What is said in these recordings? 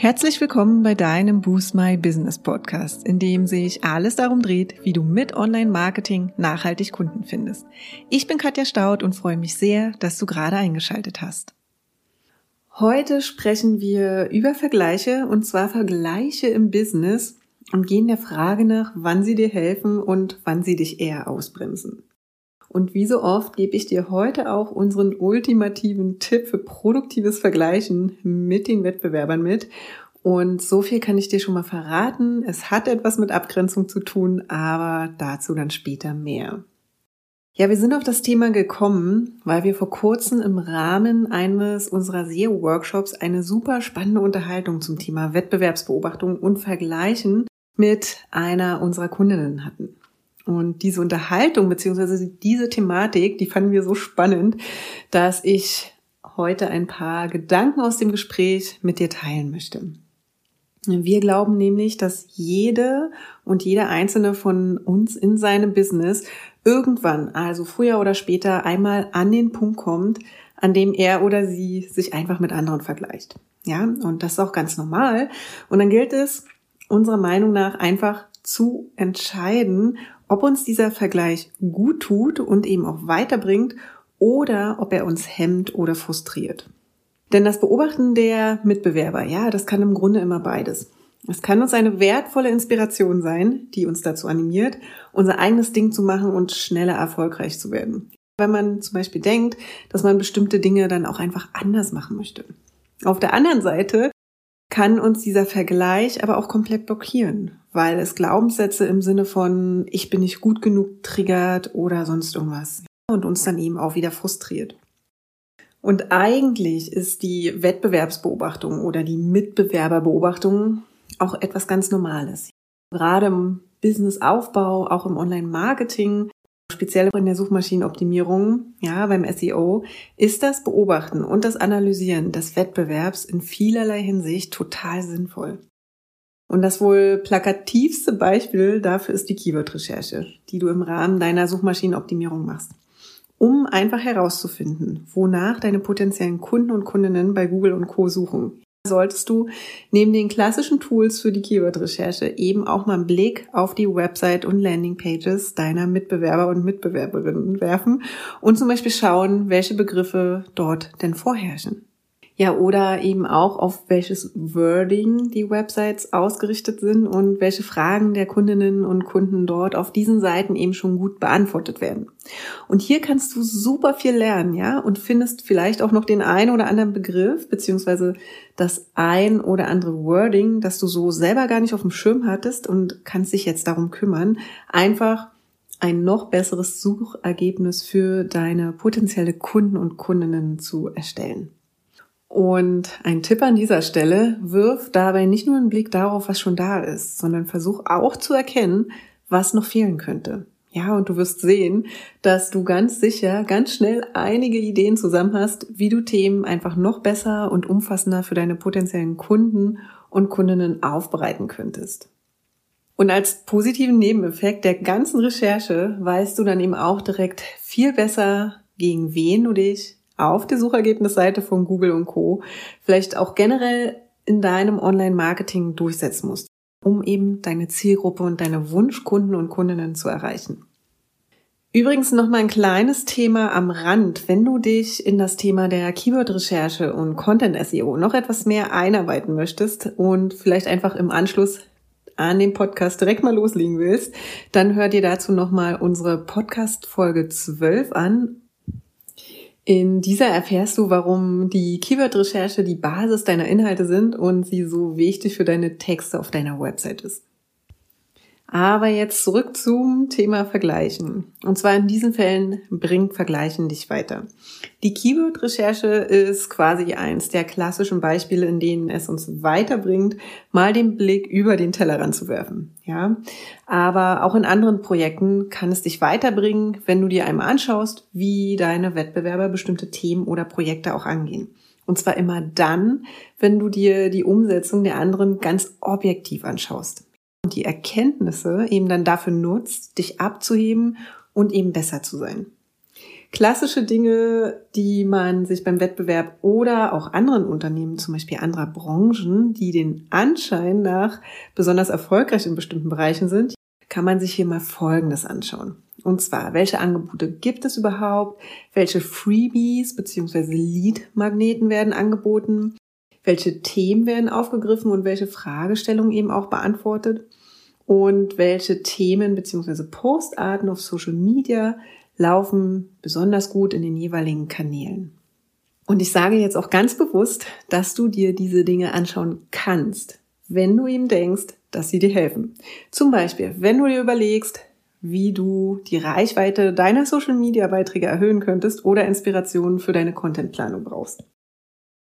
Herzlich willkommen bei deinem Boost My Business Podcast, in dem sich alles darum dreht, wie du mit Online-Marketing nachhaltig Kunden findest. Ich bin Katja Staud und freue mich sehr, dass du gerade eingeschaltet hast. Heute sprechen wir über Vergleiche und zwar Vergleiche im Business und gehen der Frage nach, wann sie dir helfen und wann sie dich eher ausbremsen. Und wie so oft gebe ich dir heute auch unseren ultimativen Tipp für produktives Vergleichen mit den Wettbewerbern mit. Und so viel kann ich dir schon mal verraten. Es hat etwas mit Abgrenzung zu tun, aber dazu dann später mehr. Ja, wir sind auf das Thema gekommen, weil wir vor kurzem im Rahmen eines unserer SEO-Workshops eine super spannende Unterhaltung zum Thema Wettbewerbsbeobachtung und Vergleichen mit einer unserer Kundinnen hatten. Und diese Unterhaltung beziehungsweise diese Thematik, die fanden wir so spannend, dass ich heute ein paar Gedanken aus dem Gespräch mit dir teilen möchte. Wir glauben nämlich, dass jede und jeder einzelne von uns in seinem Business irgendwann, also früher oder später, einmal an den Punkt kommt, an dem er oder sie sich einfach mit anderen vergleicht. Ja, und das ist auch ganz normal. Und dann gilt es, unserer Meinung nach einfach zu entscheiden, ob uns dieser Vergleich gut tut und eben auch weiterbringt oder ob er uns hemmt oder frustriert. Denn das Beobachten der Mitbewerber, ja, das kann im Grunde immer beides. Es kann uns eine wertvolle Inspiration sein, die uns dazu animiert, unser eigenes Ding zu machen und schneller erfolgreich zu werden. Wenn man zum Beispiel denkt, dass man bestimmte Dinge dann auch einfach anders machen möchte. Auf der anderen Seite kann uns dieser Vergleich aber auch komplett blockieren, weil es Glaubenssätze im Sinne von ich bin nicht gut genug triggert oder sonst irgendwas und uns dann eben auch wieder frustriert. Und eigentlich ist die Wettbewerbsbeobachtung oder die Mitbewerberbeobachtung auch etwas ganz Normales. Gerade im Businessaufbau, auch im Online-Marketing speziell in der Suchmaschinenoptimierung, ja, beim SEO, ist das Beobachten und das Analysieren des Wettbewerbs in vielerlei Hinsicht total sinnvoll. Und das wohl plakativste Beispiel dafür ist die Keyword-Recherche, die du im Rahmen deiner Suchmaschinenoptimierung machst, um einfach herauszufinden, wonach deine potenziellen Kunden und Kundinnen bei Google und Co. suchen solltest du neben den klassischen Tools für die Keyword-Recherche eben auch mal einen Blick auf die Website und Landingpages deiner Mitbewerber und Mitbewerberinnen werfen und zum Beispiel schauen, welche Begriffe dort denn vorherrschen. Ja, oder eben auch auf welches Wording die Websites ausgerichtet sind und welche Fragen der Kundinnen und Kunden dort auf diesen Seiten eben schon gut beantwortet werden. Und hier kannst du super viel lernen, ja, und findest vielleicht auch noch den ein oder anderen Begriff, beziehungsweise das ein oder andere Wording, das du so selber gar nicht auf dem Schirm hattest und kannst dich jetzt darum kümmern, einfach ein noch besseres Suchergebnis für deine potenzielle Kunden und Kundinnen zu erstellen. Und ein Tipp an dieser Stelle, wirf dabei nicht nur einen Blick darauf, was schon da ist, sondern versuch auch zu erkennen, was noch fehlen könnte. Ja, und du wirst sehen, dass du ganz sicher ganz schnell einige Ideen zusammen hast, wie du Themen einfach noch besser und umfassender für deine potenziellen Kunden und Kundinnen aufbereiten könntest. Und als positiven Nebeneffekt der ganzen Recherche weißt du dann eben auch direkt viel besser, gegen wen du dich auf der Suchergebnisseite von Google und Co. vielleicht auch generell in deinem Online-Marketing durchsetzen musst, um eben deine Zielgruppe und deine Wunschkunden und Kundinnen zu erreichen. Übrigens noch mal ein kleines Thema am Rand. Wenn du dich in das Thema der Keyword-Recherche und Content-SEO noch etwas mehr einarbeiten möchtest und vielleicht einfach im Anschluss an den Podcast direkt mal loslegen willst, dann hör dir dazu noch mal unsere Podcast Folge 12 an in dieser erfährst du, warum die Keyword-Recherche die Basis deiner Inhalte sind und sie so wichtig für deine Texte auf deiner Website ist. Aber jetzt zurück zum Thema Vergleichen. Und zwar in diesen Fällen bringt Vergleichen dich weiter. Die Keyword-Recherche ist quasi eins der klassischen Beispiele, in denen es uns weiterbringt, mal den Blick über den Tellerrand zu werfen. Ja, aber auch in anderen Projekten kann es dich weiterbringen, wenn du dir einmal anschaust, wie deine Wettbewerber bestimmte Themen oder Projekte auch angehen. Und zwar immer dann, wenn du dir die Umsetzung der anderen ganz objektiv anschaust und die Erkenntnisse eben dann dafür nutzt, dich abzuheben und eben besser zu sein. Klassische Dinge, die man sich beim Wettbewerb oder auch anderen Unternehmen, zum Beispiel anderer Branchen, die den Anschein nach besonders erfolgreich in bestimmten Bereichen sind, kann man sich hier mal Folgendes anschauen. Und zwar, welche Angebote gibt es überhaupt? Welche Freebies bzw. Lead-Magneten werden angeboten? Welche Themen werden aufgegriffen und welche Fragestellungen eben auch beantwortet? Und welche Themen bzw. Postarten auf Social Media laufen besonders gut in den jeweiligen Kanälen. Und ich sage jetzt auch ganz bewusst, dass du dir diese Dinge anschauen kannst, wenn du ihm denkst, dass sie dir helfen. Zum Beispiel, wenn du dir überlegst, wie du die Reichweite deiner Social-Media-Beiträge erhöhen könntest oder Inspirationen für deine Contentplanung brauchst.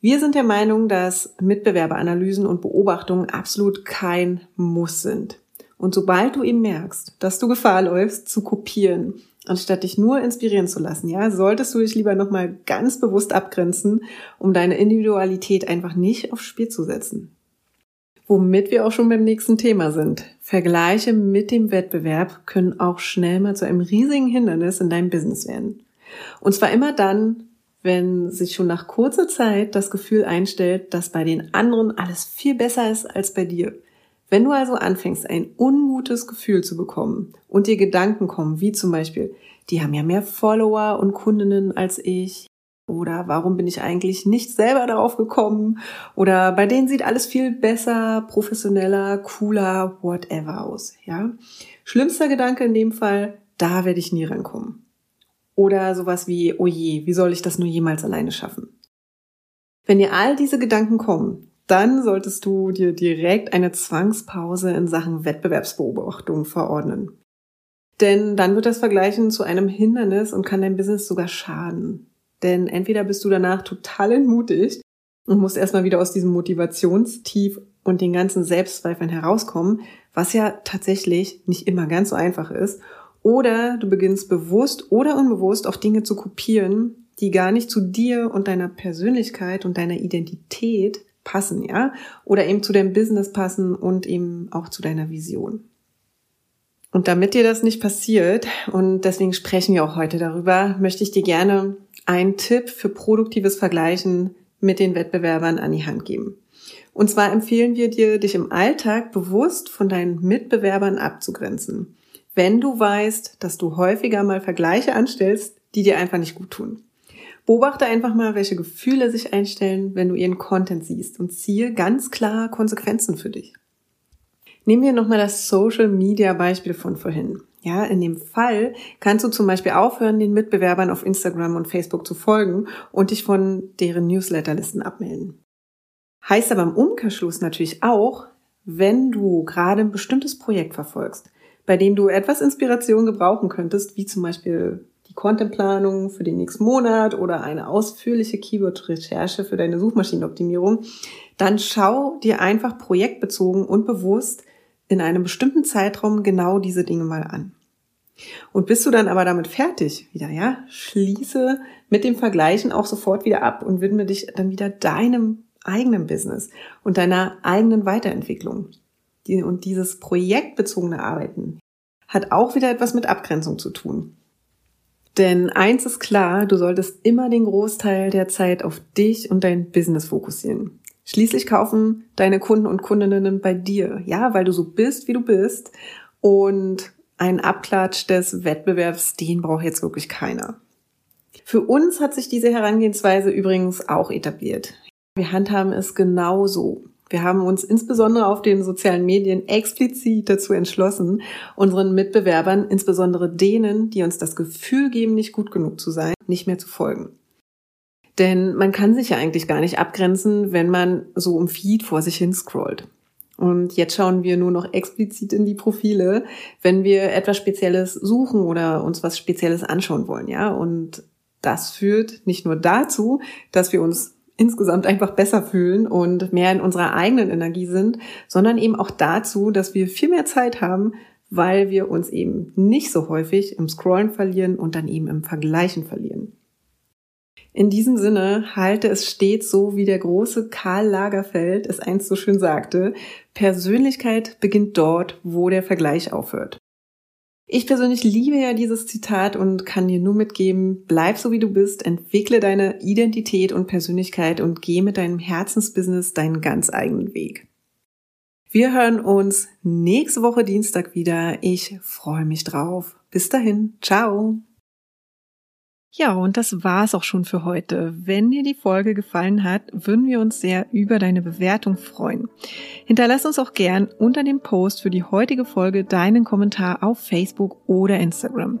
Wir sind der Meinung, dass Mitbewerberanalysen und Beobachtungen absolut kein Muss sind. Und sobald du eben merkst, dass du Gefahr läufst, zu kopieren anstatt dich nur inspirieren zu lassen, ja, solltest du dich lieber nochmal ganz bewusst abgrenzen, um deine Individualität einfach nicht aufs Spiel zu setzen. Womit wir auch schon beim nächsten Thema sind. Vergleiche mit dem Wettbewerb können auch schnell mal zu einem riesigen Hindernis in deinem Business werden. Und zwar immer dann, wenn sich schon nach kurzer Zeit das Gefühl einstellt, dass bei den anderen alles viel besser ist als bei dir. Wenn du also anfängst, ein ungutes Gefühl zu bekommen und dir Gedanken kommen, wie zum Beispiel, die haben ja mehr Follower und Kundinnen als ich, oder warum bin ich eigentlich nicht selber darauf gekommen, oder bei denen sieht alles viel besser, professioneller, cooler, whatever aus, ja. Schlimmster Gedanke in dem Fall, da werde ich nie rankommen. Oder sowas wie, oh je, wie soll ich das nur jemals alleine schaffen? Wenn dir all diese Gedanken kommen, dann solltest du dir direkt eine Zwangspause in Sachen Wettbewerbsbeobachtung verordnen. Denn dann wird das Vergleichen zu einem Hindernis und kann dein Business sogar schaden. Denn entweder bist du danach total entmutigt und musst erstmal wieder aus diesem Motivationstief und den ganzen Selbstzweifeln herauskommen, was ja tatsächlich nicht immer ganz so einfach ist, oder du beginnst bewusst oder unbewusst auf Dinge zu kopieren, die gar nicht zu dir und deiner Persönlichkeit und deiner Identität passen, ja, oder eben zu deinem Business passen und eben auch zu deiner Vision. Und damit dir das nicht passiert, und deswegen sprechen wir auch heute darüber, möchte ich dir gerne einen Tipp für produktives Vergleichen mit den Wettbewerbern an die Hand geben. Und zwar empfehlen wir dir, dich im Alltag bewusst von deinen Mitbewerbern abzugrenzen, wenn du weißt, dass du häufiger mal Vergleiche anstellst, die dir einfach nicht gut tun. Beobachte einfach mal, welche Gefühle sich einstellen, wenn du ihren Content siehst und ziehe ganz klar Konsequenzen für dich. Nehmen wir nochmal das Social Media Beispiel von vorhin. Ja, in dem Fall kannst du zum Beispiel aufhören, den Mitbewerbern auf Instagram und Facebook zu folgen und dich von deren Newsletterlisten abmelden. Heißt aber im Umkehrschluss natürlich auch, wenn du gerade ein bestimmtes Projekt verfolgst, bei dem du etwas Inspiration gebrauchen könntest, wie zum Beispiel Contentplanung für den nächsten Monat oder eine ausführliche Keyword-Recherche für deine Suchmaschinenoptimierung, dann schau dir einfach projektbezogen und bewusst in einem bestimmten Zeitraum genau diese Dinge mal an. Und bist du dann aber damit fertig wieder, ja, schließe mit dem Vergleichen auch sofort wieder ab und widme dich dann wieder deinem eigenen Business und deiner eigenen Weiterentwicklung. Und dieses projektbezogene Arbeiten hat auch wieder etwas mit Abgrenzung zu tun. Denn eins ist klar, du solltest immer den Großteil der Zeit auf dich und dein Business fokussieren. Schließlich kaufen deine Kunden und Kundinnen bei dir, ja, weil du so bist, wie du bist. Und ein Abklatsch des Wettbewerbs, den braucht jetzt wirklich keiner. Für uns hat sich diese Herangehensweise übrigens auch etabliert. Wir handhaben es genauso. Wir haben uns insbesondere auf den sozialen Medien explizit dazu entschlossen, unseren Mitbewerbern, insbesondere denen, die uns das Gefühl geben, nicht gut genug zu sein, nicht mehr zu folgen. Denn man kann sich ja eigentlich gar nicht abgrenzen, wenn man so im Feed vor sich hin scrollt. Und jetzt schauen wir nur noch explizit in die Profile, wenn wir etwas Spezielles suchen oder uns was Spezielles anschauen wollen, ja. Und das führt nicht nur dazu, dass wir uns insgesamt einfach besser fühlen und mehr in unserer eigenen Energie sind, sondern eben auch dazu, dass wir viel mehr Zeit haben, weil wir uns eben nicht so häufig im Scrollen verlieren und dann eben im Vergleichen verlieren. In diesem Sinne halte es stets so, wie der große Karl Lagerfeld es einst so schön sagte, Persönlichkeit beginnt dort, wo der Vergleich aufhört. Ich persönlich liebe ja dieses Zitat und kann dir nur mitgeben, bleib so wie du bist, entwickle deine Identität und Persönlichkeit und geh mit deinem Herzensbusiness deinen ganz eigenen Weg. Wir hören uns nächste Woche Dienstag wieder. Ich freue mich drauf. Bis dahin. Ciao. Ja, und das war's auch schon für heute. Wenn dir die Folge gefallen hat, würden wir uns sehr über deine Bewertung freuen. Hinterlass uns auch gern unter dem Post für die heutige Folge deinen Kommentar auf Facebook oder Instagram.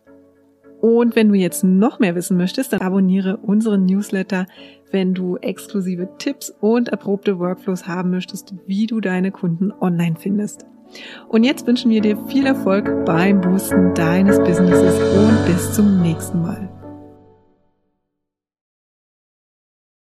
Und wenn du jetzt noch mehr wissen möchtest, dann abonniere unseren Newsletter, wenn du exklusive Tipps und erprobte Workflows haben möchtest, wie du deine Kunden online findest. Und jetzt wünschen wir dir viel Erfolg beim Boosten deines Businesses und bis zum nächsten Mal.